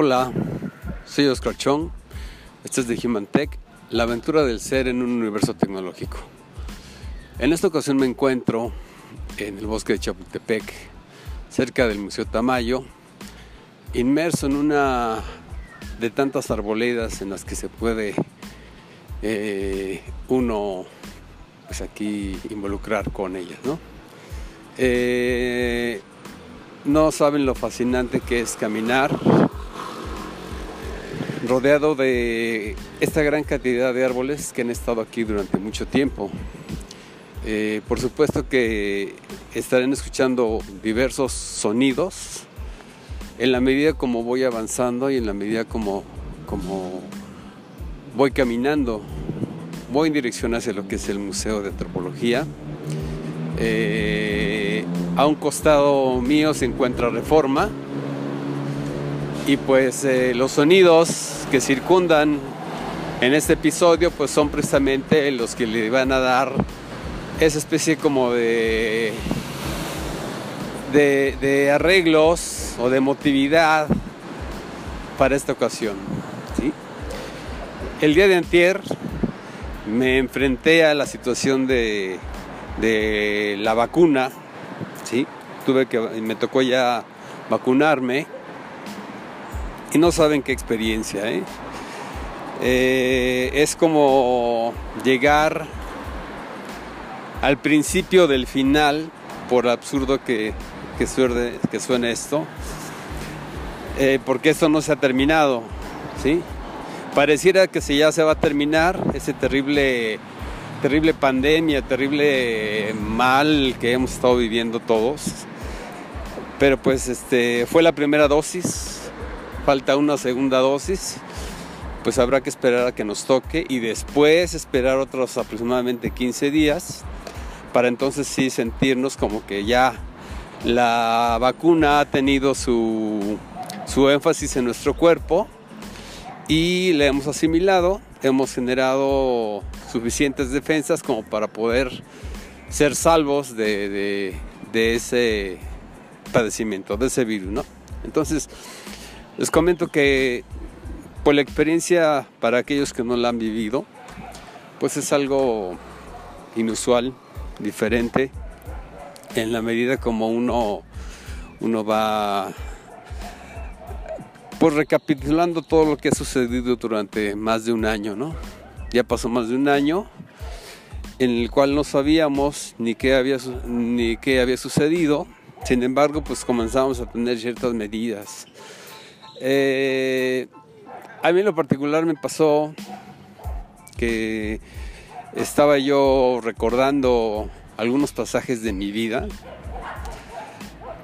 Hola, soy Oscar Chong. Este es de Human Tech, la aventura del ser en un universo tecnológico. En esta ocasión me encuentro en el bosque de Chapultepec, cerca del Museo Tamayo, inmerso en una de tantas arboledas en las que se puede eh, uno pues aquí involucrar con ellas, ¿no? Eh, no saben lo fascinante que es caminar rodeado de esta gran cantidad de árboles que han estado aquí durante mucho tiempo. Eh, por supuesto que estarán escuchando diversos sonidos en la medida como voy avanzando y en la medida como, como voy caminando. Voy en dirección hacia lo que es el Museo de Antropología. Eh, a un costado mío se encuentra Reforma y pues eh, los sonidos que circundan en este episodio pues son precisamente los que le van a dar esa especie como de de, arreglos o de emotividad para esta ocasión. El día de antier me enfrenté a la situación de, de la vacuna, ¿sí? Tuve que, me tocó ya vacunarme y no saben qué experiencia, ¿eh? Eh, es como llegar al principio del final, por absurdo que, que, que suene esto, eh, porque esto no se ha terminado, ¿sí? Pareciera que si ya se va a terminar ese terrible, terrible pandemia, terrible mal que hemos estado viviendo todos, pero pues este, fue la primera dosis, falta una segunda dosis, pues habrá que esperar a que nos toque y después esperar otros aproximadamente 15 días para entonces sí sentirnos como que ya la vacuna ha tenido su, su énfasis en nuestro cuerpo y le hemos asimilado, hemos generado suficientes defensas como para poder ser salvos de, de ese padecimiento, de ese virus, ¿no? Entonces, les comento que por la experiencia para aquellos que no la han vivido, pues es algo inusual, diferente, en la medida como uno, uno va pues recapitulando todo lo que ha sucedido durante más de un año, ¿no? Ya pasó más de un año en el cual no sabíamos ni qué había, ni qué había sucedido, sin embargo, pues comenzamos a tener ciertas medidas eh, a mí lo particular me pasó que estaba yo recordando algunos pasajes de mi vida,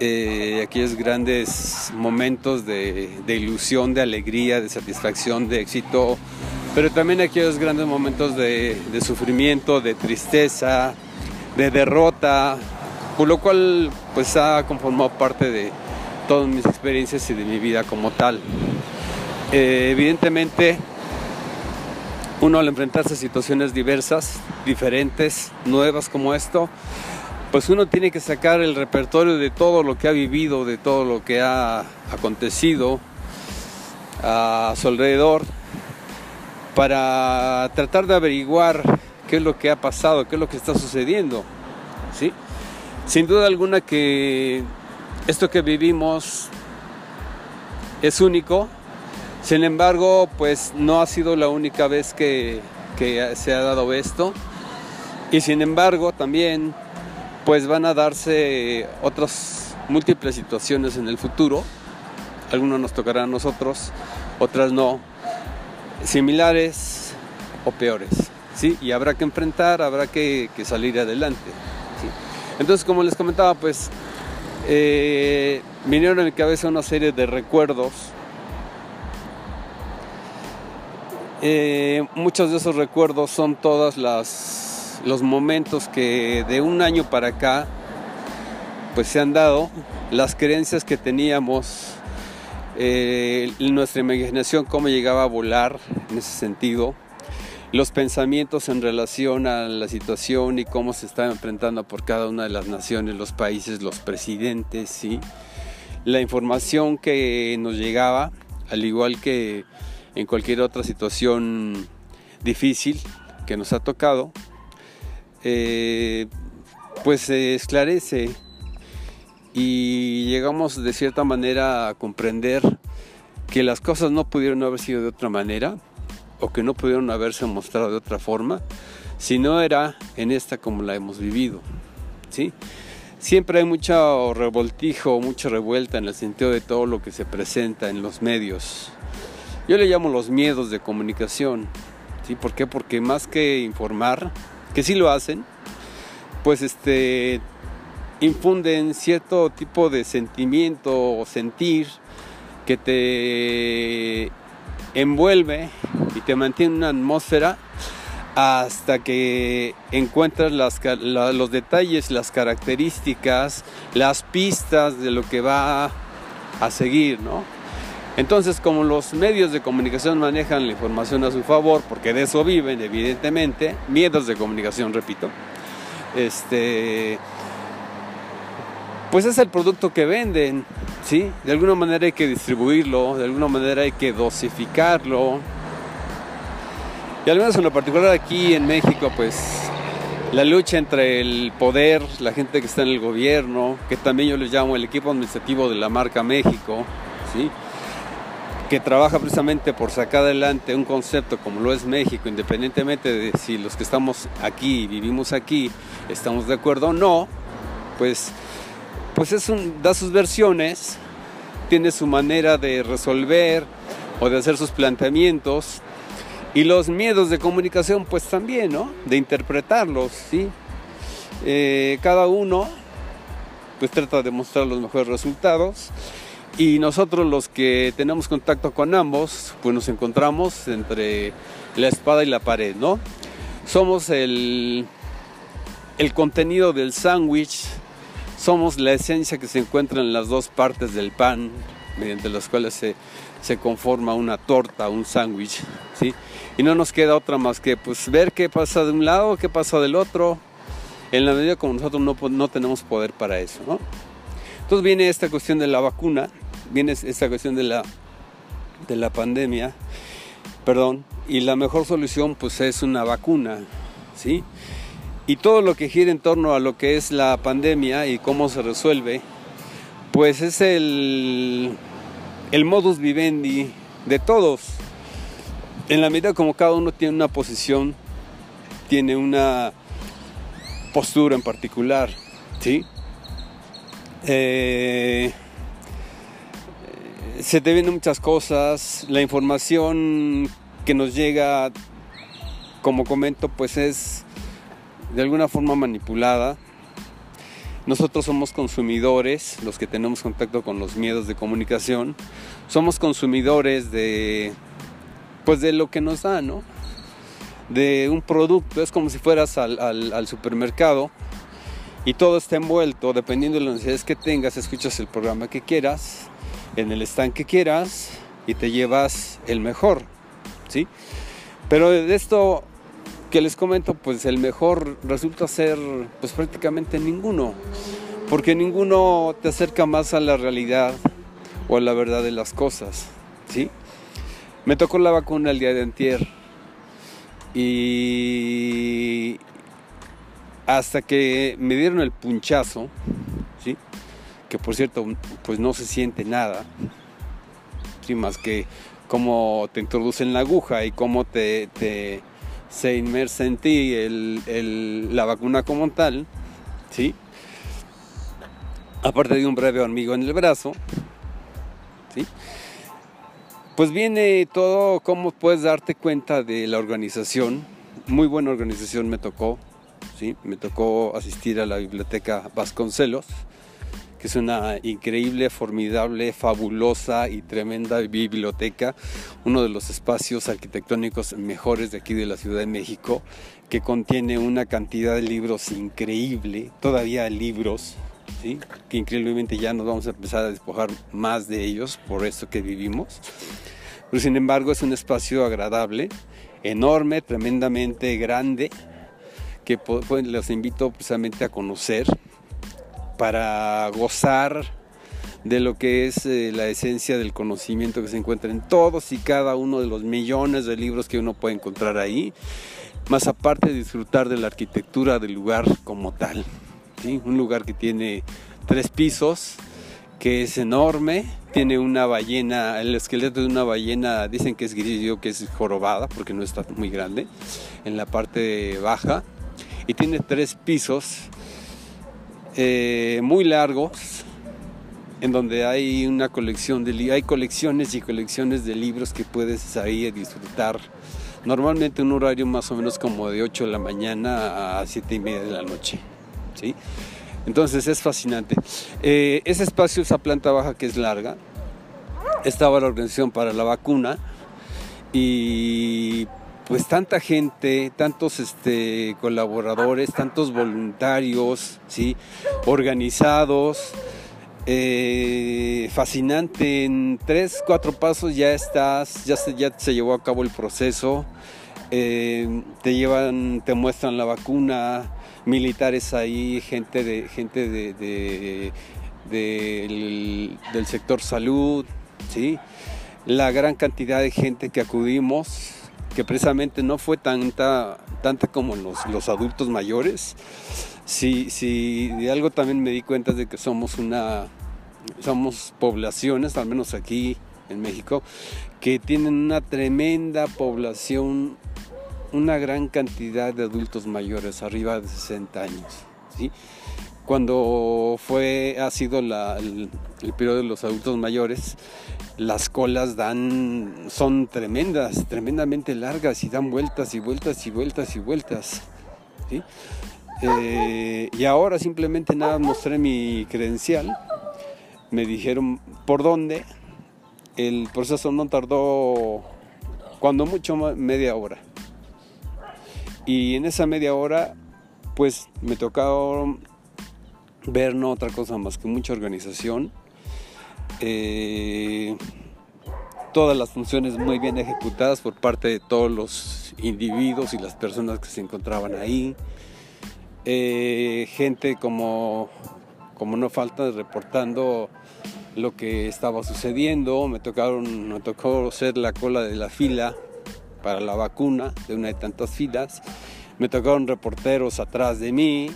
eh, aquellos grandes momentos de, ilusión, de alegría, de satisfacción, de éxito, pero también aquellos grandes momentos de, de sufrimiento, de tristeza, de derrota, por lo cual pues ha conformado parte de, todas mis experiencias y de mi vida como tal. Eh, evidentemente, uno al enfrentarse a situaciones diversas, diferentes, nuevas como esto, pues uno tiene que sacar el repertorio de todo lo que ha vivido, de todo lo que ha acontecido a su alrededor, para tratar de averiguar qué es lo que ha pasado, qué es lo que está sucediendo. ¿sí? Sin duda alguna que esto que vivimos es único, sin embargo, pues no ha sido la única vez que, se ha dado esto. Y sin embargo, también pues van a darse otras múltiples situaciones en el futuro. Algunas nos tocarán a nosotros, otras no. Similares o peores. ¿sí? Y habrá que enfrentar, habrá que, salir adelante. Entonces, como les comentaba, pues eh, vinieron a mi cabeza una serie de recuerdos. Eh, muchos de esos recuerdos son todos los momentos que de un año para acá pues se han dado, las creencias que teníamos, eh, nuestra imaginación, cómo llegaba a volar en ese sentido los pensamientos en relación a la situación y cómo se está enfrentando por cada una de las naciones, los países, los presidentes, ¿sí? la información que nos llegaba, al igual que en cualquier otra situación difícil que nos ha tocado, eh, pues se esclarece y llegamos de cierta manera a comprender que las cosas no pudieron haber sido de otra manera o que no pudieron haberse mostrado de otra forma si no era en esta como la hemos vivido. ¿sí? Siempre hay mucho revoltijo, mucha revuelta en el sentido de todo lo que se presenta en los medios. Yo le llamo los miedos de comunicación. ¿sí? ¿Por qué? Porque más que informar, que sí lo hacen, pues este infunden cierto tipo de sentimiento o sentir que te envuelve y te mantiene una atmósfera hasta que encuentras los detalles, las características, las pistas de lo que va a seguir, ¿no? Entonces, como los medios de comunicación manejan la información a su favor, porque de eso viven, evidentemente, miedos de comunicación, repito, este, pues es el producto que venden, ¿sí? De alguna manera hay que distribuirlo, de alguna manera hay que dosificarlo. Y al menos en lo particular aquí en México, pues la lucha entre el poder, la gente que está en el gobierno, que también yo les llamo el equipo administrativo de la marca México, ¿sí? que trabaja precisamente por sacar adelante un concepto como lo es México, independientemente de si los que estamos aquí, vivimos aquí, estamos de acuerdo o no, pues, pues es da sus versiones, tiene su manera de resolver o de hacer sus planteamientos y los miedos de comunicación pues también, ¿no? De interpretarlos, ¿sí? Eh, cada uno pues trata de mostrar los mejores resultados y nosotros los que tenemos contacto con ambos, pues nos encontramos entre la espada y la pared, ¿no? Somos el, el contenido del sándwich, somos la esencia que se encuentra en las dos partes del pan, mediante las cuales se, se conforma una torta, un sándwich, ¿sí? Y no nos queda otra más que pues ver qué pasa de un lado, qué pasa del otro, en la medida como nosotros no, no tenemos poder para eso, ¿no? Entonces viene esta cuestión de la vacuna, viene esta cuestión de la, de la pandemia, perdón, y la mejor solución pues es una vacuna, ¿sí? Y todo lo que gira en torno a lo que es la pandemia y cómo se resuelve, pues es el, el modus vivendi de todos. En la medida como cada uno tiene una posición, tiene una postura en particular, ¿sí? Eh, se te vienen muchas cosas, la información que nos llega, como comento, pues es de alguna forma manipulada. Nosotros somos consumidores, los que tenemos contacto con los miedos de comunicación, somos consumidores de pues de lo que nos da, ¿no? De un producto, es como si fueras al, supermercado y todo está envuelto, dependiendo de las necesidades que tengas, escuchas el programa que quieras, en el stand que quieras y te llevas el mejor, ¿sí? Pero de esto que les comento, pues el mejor resulta ser pues prácticamente ninguno, porque ninguno te acerca más a la realidad o a la verdad de las cosas, ¿sí? Me tocó la vacuna el día de antier y hasta que me dieron el punchazo, ¿sí? que por cierto pues no se siente nada, sin más que cómo te introducen la aguja y cómo te, se inmersa en ti la vacuna como tal, ¿sí? aparte de un breve hormigo en el brazo, ¿sí? pues viene todo cómo puedes darte cuenta de la organización, muy buena organización me tocó, ¿sí? me tocó asistir a la biblioteca Vasconcelos, que es una increíble, formidable, fabulosa y tremenda biblioteca, uno de los espacios arquitectónicos mejores de aquí de la Ciudad de México, que contiene una cantidad de libros increíble, todavía libros, que increíblemente ya nos vamos a empezar a despojar más de ellos por esto que vivimos. Pero sin embargo es un espacio agradable, enorme, tremendamente grande, que los invito precisamente a conocer para gozar de lo que es eh, la esencia del conocimiento que se encuentra en todos y cada uno de los millones de libros que uno puede encontrar ahí, más aparte de disfrutar de la arquitectura del lugar como tal. Un lugar que tiene tres pisos, que es enorme, tiene una ballena, el esqueleto de una ballena, dicen que es gris, que es jorobada porque no está muy grande, en la parte baja, y tiene tres pisos eh, muy largos, en donde hay una colección de hay colecciones y colecciones de libros que puedes ahí disfrutar. Normalmente un horario más o menos como de 8 de la mañana a 7 y media de la noche. ¿sí? Entonces es fascinante. Eh, ese espacio, esa planta baja que es larga, estaba la organización para la vacuna y pues tanta gente, tantos este, colaboradores, tantos voluntarios, ¿sí? organizados, eh, fascinante. En tres, cuatro pasos ya estás, ya se, ya se llevó a cabo el proceso. Eh, te llevan, te muestran la vacuna, militares ahí, gente de, gente de, del, sector salud, ¿sí? la gran cantidad de gente que acudimos, que precisamente no fue tanta, tanta como los, los adultos mayores. Si, si de algo también me di cuenta de que somos una, somos poblaciones, al menos aquí en México, que tienen una tremenda población una gran cantidad de adultos mayores, arriba de 60 años. ¿sí? Cuando fue, ha sido el, periodo de los adultos mayores, las colas dan, son tremendas, tremendamente largas y dan vueltas y vueltas y vueltas y vueltas. Eh, y ahora simplemente nada mostré mi credencial, me dijeron por dónde, el proceso no tardó cuando mucho media hora. Y en esa media hora, pues me tocó ver no otra cosa más que mucha organización. Eh, todas las funciones muy bien ejecutadas por parte de todos los individuos y las personas que se encontraban ahí. Eh, gente como, como no falta reportando lo que estaba sucediendo. Me, tocaron, me tocó ser la cola de la fila para la vacuna de una de tantas filas. Me tocaron reporteros atrás de mí,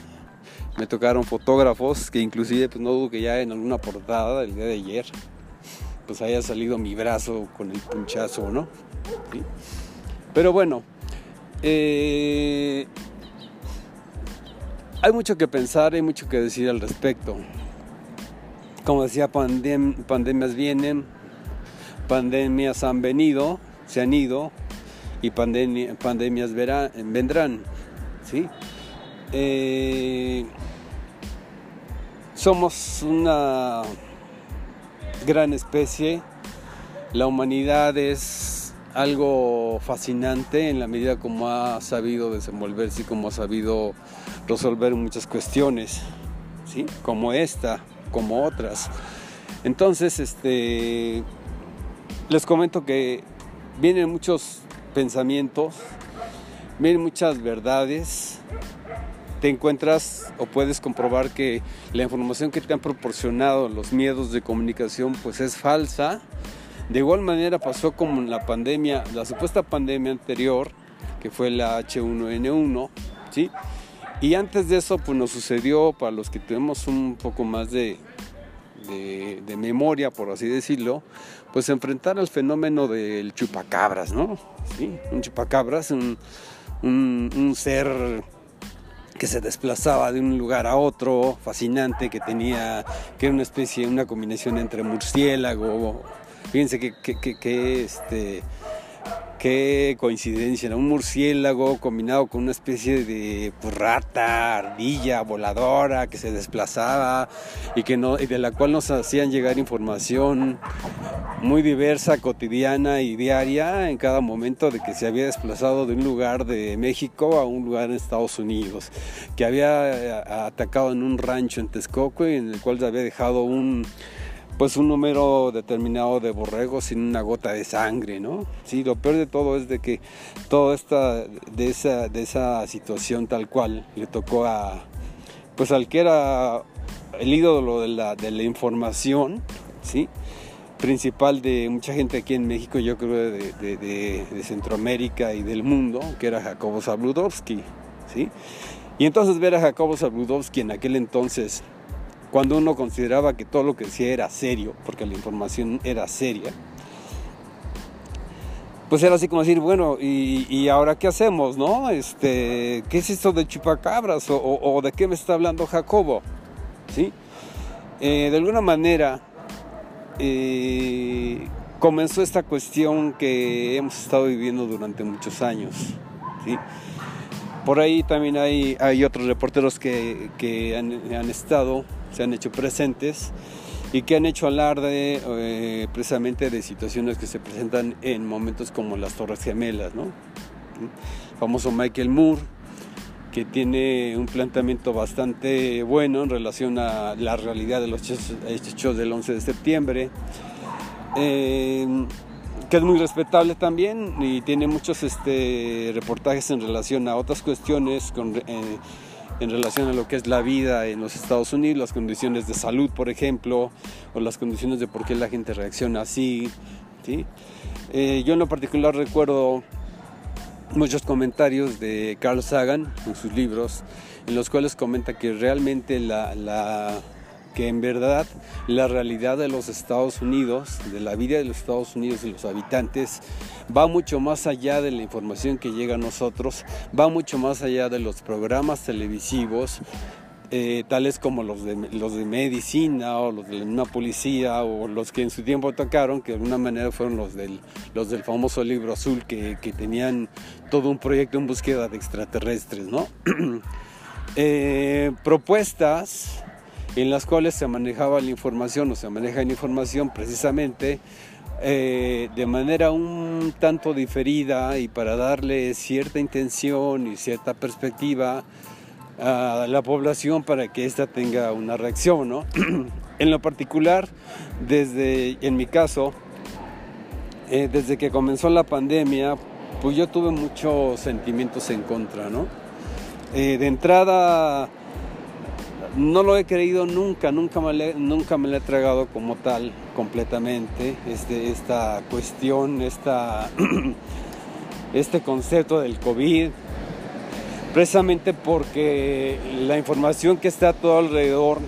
me tocaron fotógrafos que inclusive pues no dudo que ya en alguna portada del día de ayer pues haya salido mi brazo con el punchazo, ¿no? Pero bueno, eh, hay mucho que pensar, hay mucho que decir al respecto. Como decía, pandemias vienen, pandemias han venido, se han ido, y pandemias vendrán. ¿sí? Eh, somos una gran especie, la humanidad es algo fascinante en la medida como ha sabido desenvolverse y como ha sabido resolver muchas cuestiones, ¿sí? como esta, como otras. Entonces, este, les comento que vienen muchos pensamientos, ven muchas verdades, te encuentras o puedes comprobar que la información que te han proporcionado los miedos de comunicación pues es falsa. De igual manera pasó como en la pandemia, la supuesta pandemia anterior, que fue la H1N1, ¿sí? Y antes de eso pues nos sucedió, para los que tenemos un poco más de, de, memoria, por así decirlo, pues enfrentar al fenómeno del chupacabras, ¿no? Sí, un chupacabras, un, un, ser que se desplazaba de un lugar a otro, fascinante, que tenía, que era una especie, una combinación entre murciélago, fíjense que, que, que, que este Qué coincidencia, un murciélago combinado con una especie de pues, rata, ardilla, voladora que se desplazaba y, que no, y de la cual nos hacían llegar información muy diversa, cotidiana y diaria en cada momento de que se había desplazado de un lugar de México a un lugar en Estados Unidos, que había eh, atacado en un rancho en Texcoco y en el cual se había dejado un pues un número determinado de borregos sin una gota de sangre, ¿no? Sí, lo peor de todo es de que toda esta, de esa, de esa situación tal cual le tocó a, pues al que era el ídolo de la, de la información, ¿sí? principal de mucha gente aquí en México, yo creo de, Centroamérica y del mundo, que era Jacobo Zabludovsky. ¿sí? Y entonces ver a Jacobo Zabludovsky en aquel entonces, cuando uno consideraba que todo lo que decía era serio, porque la información era seria, pues era así como decir, bueno, ¿y, ahora qué hacemos, no? Este, ¿Qué es esto de chupacabras? ¿O, de qué me está hablando Jacobo? ¿Sí? Eh, de alguna manera, eh, comenzó esta cuestión que hemos estado viviendo durante muchos años. ¿sí? Por ahí también hay, hay otros reporteros que, que han, estado, se han hecho presentes y que han hecho alarde eh, precisamente de situaciones que se presentan en momentos como las Torres Gemelas, ¿no? El famoso Michael Moore, que tiene un planteamiento bastante bueno en relación a la realidad de los hechos, del 11 de septiembre, eh, que es muy respetable también y tiene muchos este, reportajes en relación a otras cuestiones con, eh, en relación a lo que es la vida en los Estados Unidos, las condiciones de salud, por ejemplo, o las condiciones de por qué la gente reacciona así. ¿sí? Eh, yo en lo particular recuerdo muchos comentarios de Carl Sagan en sus libros, en los cuales comenta que realmente la, la que en verdad la realidad de los Estados Unidos, de la vida de los Estados Unidos y los habitantes, va mucho más allá de la información que llega a nosotros, va mucho más allá de los programas televisivos, eh, tales como los de, los de medicina o los de una policía o los que en su tiempo tocaron, que de alguna manera fueron los del, los del famoso libro azul que, que tenían todo un proyecto en búsqueda de extraterrestres, ¿no? eh, propuestas en las cuales se manejaba la información o se maneja la información precisamente eh, de manera un tanto diferida y para darle cierta intención y cierta perspectiva a la población para que ésta tenga una reacción. ¿no? en lo particular, desde, en mi caso, eh, desde que comenzó la pandemia, pues yo tuve muchos sentimientos en contra, ¿no? Eh, de entrada, no lo he creído nunca, nunca me, lo he tragado como tal completamente, este, esta cuestión, este concepto del COVID, precisamente porque la información que está a todo alrededor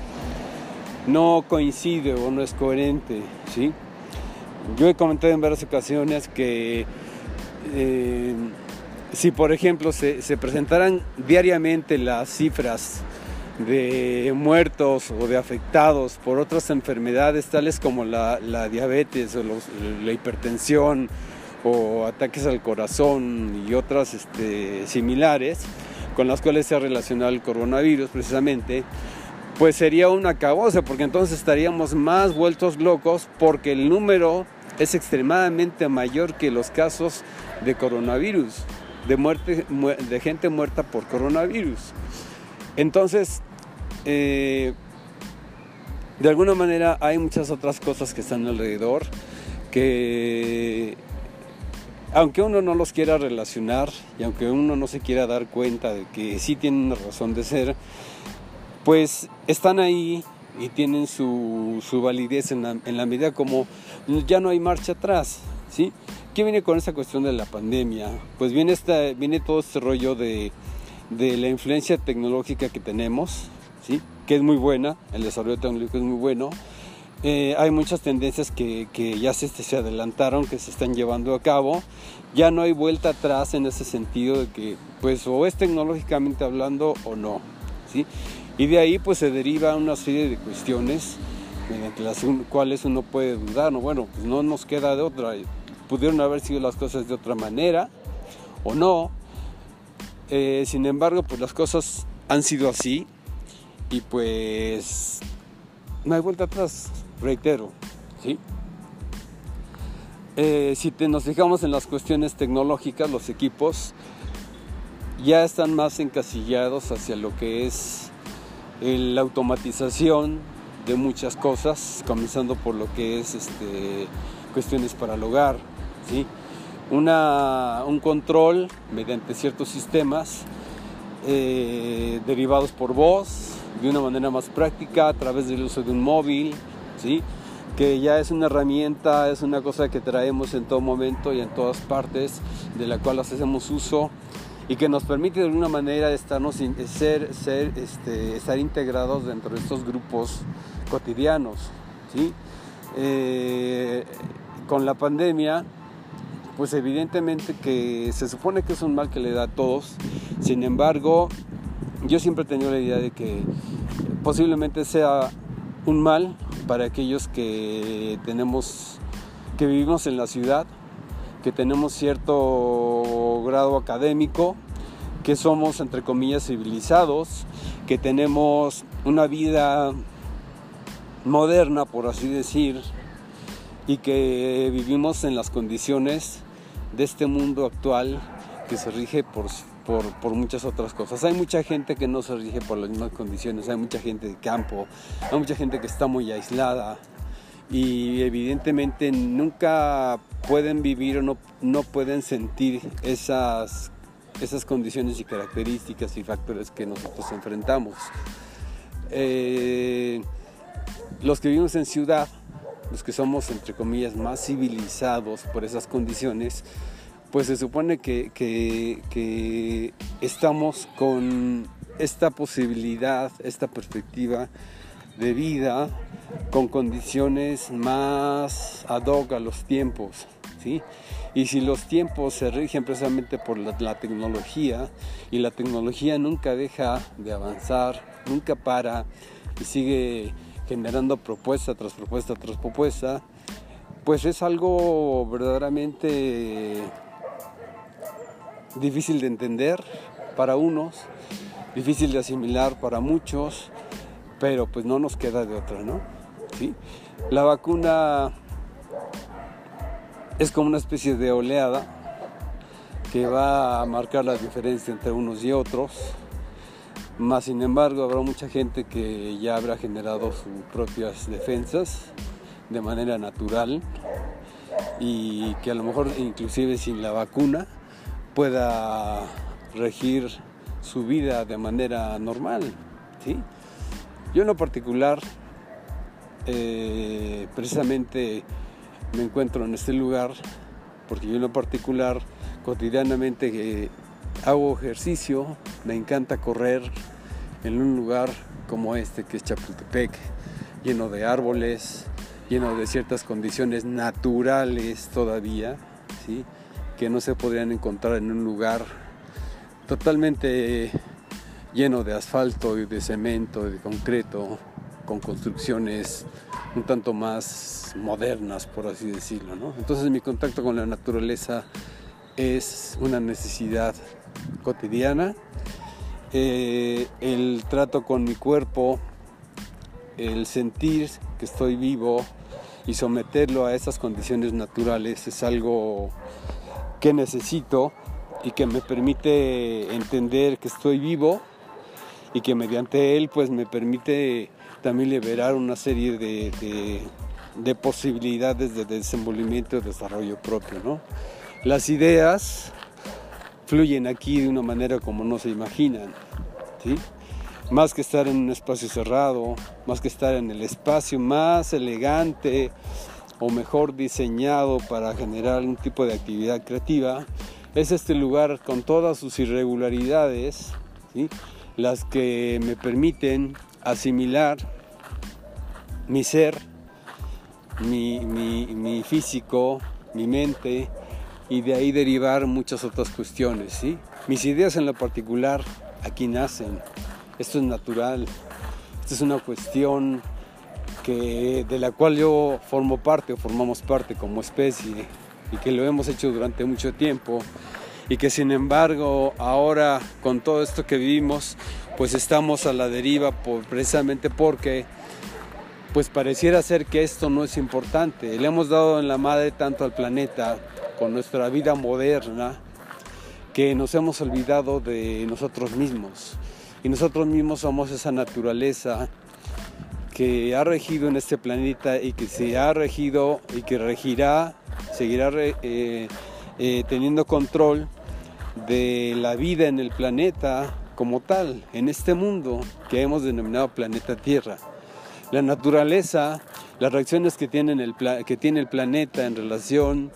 no coincide o no es coherente, ¿sí? Yo he comentado en varias ocasiones que eh, si por ejemplo se presentaran diariamente las cifras de muertos o de afectados por otras enfermedades tales como la, diabetes o la hipertensión o ataques al corazón y otras este, similares con las cuales se ha relacionado el coronavirus precisamente, pues sería una cabosa porque entonces estaríamos más vueltos locos porque el número es extremadamente mayor que los casos de coronavirus, de, muerte, de gente muerta por coronavirus. Entonces, eh, de alguna manera hay muchas otras cosas que están alrededor que aunque uno no los quiera relacionar y aunque uno no se quiera dar cuenta de que sí tienen razón de ser, pues están ahí y tienen su, validez en la, medida como ya no hay marcha atrás, ¿sí? ¿Qué viene con esta cuestión de la pandemia? Pues viene, esta, viene todo este rollo de, de la influencia tecnológica que tenemos, que es muy buena, el desarrollo tecnológico es muy bueno. Eh, hay muchas tendencias que, ya se, se, adelantaron, que se están llevando a cabo. Ya no hay vuelta atrás en ese sentido de que, pues, o es tecnológicamente hablando o no. ¿sí? Y de ahí, pues, se deriva una serie de cuestiones mediante las cuales uno puede dudar. ¿no? Bueno, pues no nos queda de otra. Pudieron haber sido las cosas de otra manera o no. Eh, sin embargo, pues las cosas han sido así y pues no hay vuelta atrás, reitero, ¿sí? Eh, si nos fijamos en las cuestiones tecnológicas, los equipos ya están más encasillados hacia lo que es la automatización de muchas cosas, comenzando por lo que es este, cuestiones para el hogar, ¿sí? Una, un control mediante ciertos sistemas eh, derivados por voz, de una manera más práctica a través del uso de un móvil, ¿sí? que ya es una herramienta, es una cosa que traemos en todo momento y en todas partes, de la cual hacemos uso y que nos permite de alguna manera estarnos, ser, ser, este, estar integrados dentro de estos grupos cotidianos. ¿sí? Eh, con la pandemia, pues evidentemente que se supone que es un mal que le da a todos, sin embargo, yo siempre he tenido la idea de que posiblemente sea un mal para aquellos que tenemos, que vivimos en la ciudad, que tenemos cierto grado académico, que somos entre comillas civilizados, que tenemos una vida moderna, por así decir, y que vivimos en las condiciones de este mundo actual que se rige por, por, muchas otras cosas. Hay mucha gente que no se rige por las mismas condiciones, hay mucha gente de campo, hay mucha gente que está muy aislada y evidentemente nunca pueden vivir o no, no pueden sentir esas, esas condiciones y características y factores que nosotros enfrentamos. Eh, los que vivimos en ciudad los que somos, entre comillas, más civilizados por esas condiciones, pues se supone que, que, estamos con esta posibilidad, esta perspectiva de vida con condiciones más ad hoc a los tiempos, ¿sí? Y si los tiempos se rigen precisamente por la, la, tecnología y la tecnología nunca deja de avanzar, nunca para y sigue generando propuesta tras propuesta tras propuesta, pues es algo verdaderamente difícil de entender para unos, difícil de asimilar para muchos, pero pues no nos queda de otra, ¿no? La vacuna es como una especie de oleada que va a marcar la diferencia entre unos y otros más sin embargo, habrá mucha gente que ya habrá generado sus propias defensas de manera natural y que a lo mejor inclusive sin la vacuna pueda regir su vida de manera normal. ¿sí? Yo en lo particular, eh, precisamente me encuentro en este lugar porque yo en lo particular cotidianamente eh, hago ejercicio, me encanta correr en un lugar como este que es Chapultepec, lleno de árboles, lleno de ciertas condiciones naturales todavía, ¿sí? Que no se podrían encontrar en un lugar totalmente lleno de asfalto y de cemento y de concreto, con construcciones un tanto más modernas, por así decirlo. Entonces mi contacto con la naturaleza es una necesidad cotidiana. Eh, el trato con mi cuerpo, el sentir que estoy vivo y someterlo a esas condiciones naturales es algo que necesito y que me permite entender que estoy vivo y que mediante él pues me permite también liberar una serie de, de posibilidades de desenvolvimiento y desarrollo propio. ¿no? Las ideas fluyen aquí de una manera como no se imaginan. Más que estar en un espacio cerrado, más que estar en el espacio más elegante o mejor diseñado para generar un tipo de actividad creativa, es este lugar con todas sus irregularidades, las que me permiten asimilar mi ser, mi, físico, mi mente, y de ahí derivar muchas otras cuestiones. ¿sí? Mis ideas en lo particular aquí nacen, esto es natural, esto es una cuestión que, de la cual yo formo parte o formamos parte como especie y que lo hemos hecho durante mucho tiempo y que sin embargo ahora con todo esto que vivimos pues estamos a la deriva precisamente porque pues pareciera ser que esto no es importante. Le hemos dado en la madre tanto al planeta con nuestra vida moderna que nos hemos olvidado de nosotros mismos. Y nosotros mismos somos esa naturaleza que ha regido en este planeta y que se ha regido y que regirá, seguirá eh, eh, teniendo control de la vida en el planeta como tal, en este mundo que hemos denominado planeta Tierra. La naturaleza las reacciones que, tienen el que tiene el planeta en relación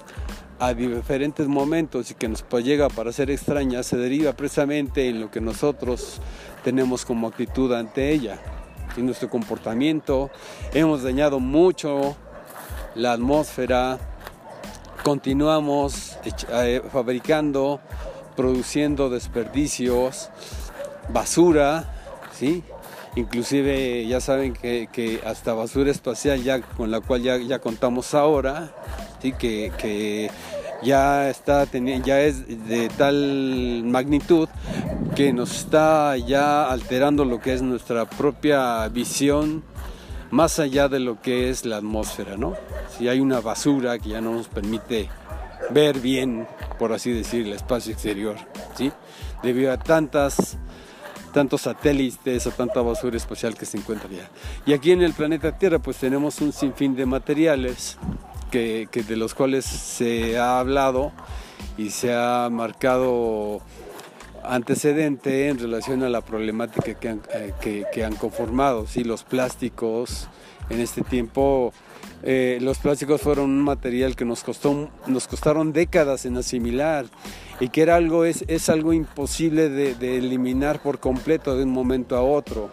a diferentes momentos y que nos llega para ser extraña se deriva precisamente en lo que nosotros tenemos como actitud ante ella nuestro comportamiento. Hemos dañado mucho la atmósfera, continuamos eh, fabricando, produciendo desperdicios, basura, ¿sí? Inclusive ya saben que, hasta basura espacial ya con la cual ya, ya contamos ahora, ¿sí? que, ya está ya es de tal magnitud que nos está ya alterando lo que es nuestra propia visión más allá de lo que es la atmósfera, ¿no? Si hay una basura que ya no nos permite ver bien, por así decir, el espacio exterior, ¿sí? Debido a tantas tantos satélites o tanta basura espacial que se encuentra ya. Y aquí en el planeta Tierra pues tenemos un sinfín de materiales que, de los cuales se ha hablado y se ha marcado antecedente en relación a la problemática que han, eh, que, han conformado. ¿sí? Los plásticos en este tiempo eh, los plásticos fueron un material que nos costó nos costaron décadas en asimilar y que era algo es, es algo imposible de, eliminar por completo de un momento a otro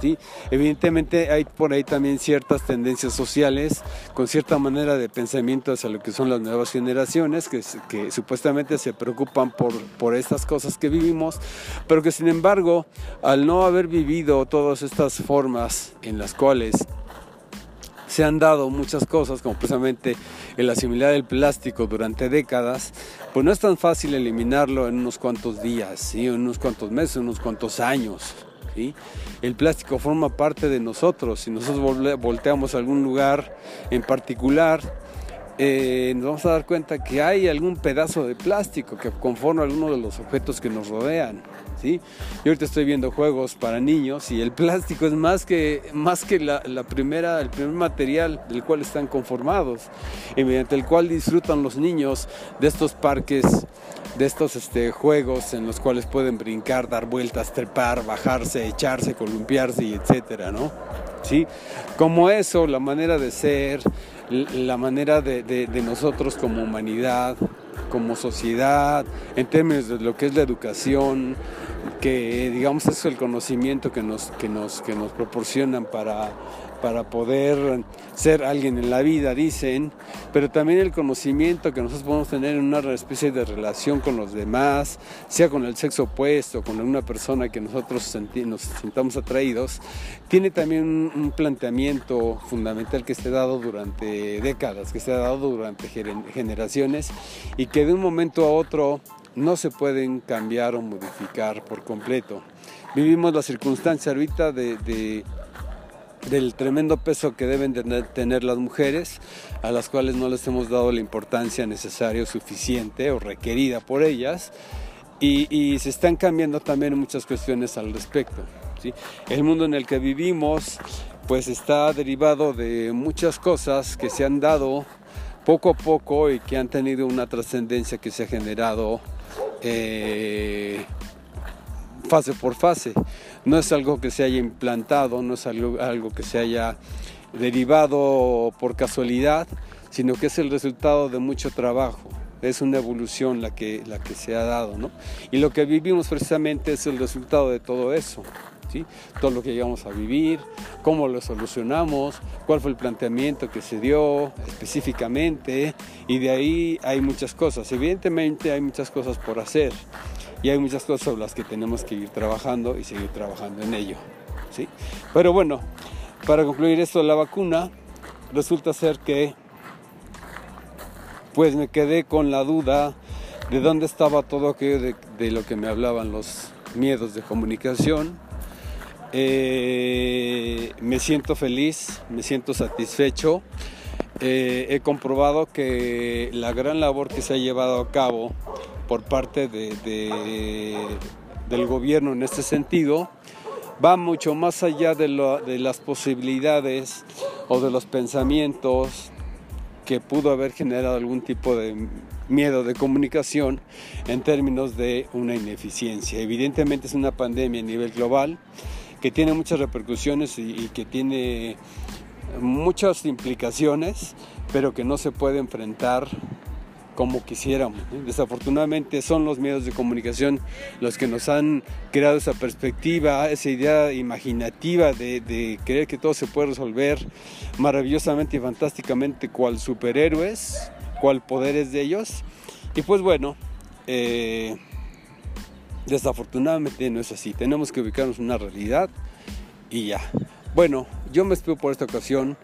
¿sí? evidentemente hay por ahí también ciertas tendencias sociales con cierta manera de pensamiento hacia lo que son las nuevas generaciones que, que supuestamente se preocupan por, por estas cosas que vivimos pero que sin embargo al no haber vivido todas estas formas en las cuales se han dado muchas cosas, como precisamente el asimilar el plástico durante décadas, pues no es tan fácil eliminarlo en unos cuantos días, en unos cuantos meses, en unos cuantos años. El plástico forma parte de nosotros. Si nosotros volteamos a algún lugar en particular, eh, nos vamos a dar cuenta que hay algún pedazo de plástico que conforma algunos de los objetos que nos rodean. ¿sí? Yo ahorita estoy viendo juegos para niños y el plástico es más que, más que la, primera, el primer material del cual están conformados y mediante el cual disfrutan los niños de estos parques, de estos este, juegos en los cuales pueden brincar, dar vueltas, trepar, bajarse, echarse, columpiarse y etcétera, ¿no? ¿Sí? Como eso, la manera de ser, la manera de nosotros como humanidad, como sociedad, en términos de lo que es la educación, que digamos es el conocimiento que nos, que nos, que nos proporcionan para, para poder ser alguien en la vida, dicen, pero también el conocimiento que nosotros podemos tener en una especie de relación con los demás, sea con el sexo opuesto, con una persona que nosotros nos sintamos atraídos, tiene también un, planteamiento fundamental que se ha dado durante décadas, que se ha dado durante generaciones y que de un momento a otro no se pueden cambiar o modificar por completo. Vivimos la circunstancia ahorita de, del tremendo peso que deben tener las mujeres, a las cuales no les hemos dado la importancia necesaria o suficiente o requerida por ellas, y, se están cambiando también muchas cuestiones al respecto. ¿sí? El mundo en el que vivimos pues está derivado de muchas cosas que se han dado poco a poco y que han tenido una trascendencia que se ha generado eh, fase por fase. No es algo que se haya implantado, no es algo, algo que se haya derivado por casualidad, sino que es el resultado de mucho trabajo. Es una evolución la que, la que se ha dado, ¿no? Y lo que vivimos precisamente es el resultado de todo eso. ¿Sí? todo lo que llegamos a vivir, cómo lo solucionamos, cuál fue el planteamiento que se dio específicamente y de ahí hay muchas cosas. Evidentemente hay muchas cosas por hacer y hay muchas cosas sobre las que tenemos que ir trabajando y seguir trabajando en ello. ¿sí? Pero bueno, para concluir esto de la vacuna, resulta ser que pues me quedé con la duda de dónde estaba todo aquello de, lo que me hablaban los miedos de comunicación. Eh, me siento feliz, me siento satisfecho. Eh, he comprobado que la gran labor que se ha llevado a cabo por parte de, del gobierno en este sentido va mucho más allá de las posibilidades o de los pensamientos que pudo haber generado algún tipo de miedo de comunicación en términos de una ineficiencia. Evidentemente es una pandemia a nivel global que tiene muchas repercusiones y, que tiene muchas implicaciones, pero que no se puede enfrentar como quisiéramos. Desafortunadamente son los medios de comunicación los que nos han creado esa perspectiva, esa idea imaginativa de, creer que todo se puede resolver maravillosamente y fantásticamente cual superhéroes, cual poderes de ellos. Y pues bueno, eh, desafortunadamente no es así. Tenemos que ubicarnos en una realidad y ya. Bueno, yo me despido por esta ocasión.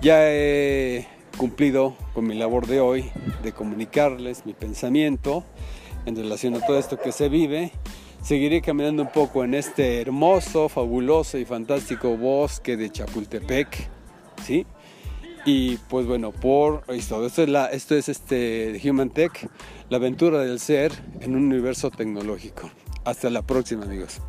Ya he cumplido con mi labor de hoy de comunicarles mi pensamiento en relación a todo esto que se vive. Seguiré caminando un poco en este hermoso, fabuloso y fantástico bosque de Chapultepec, ¿sí? Y pues bueno, por esto, esto es, la, esto es este Human Tech, la aventura del ser en un universo tecnológico. Hasta la próxima, amigos.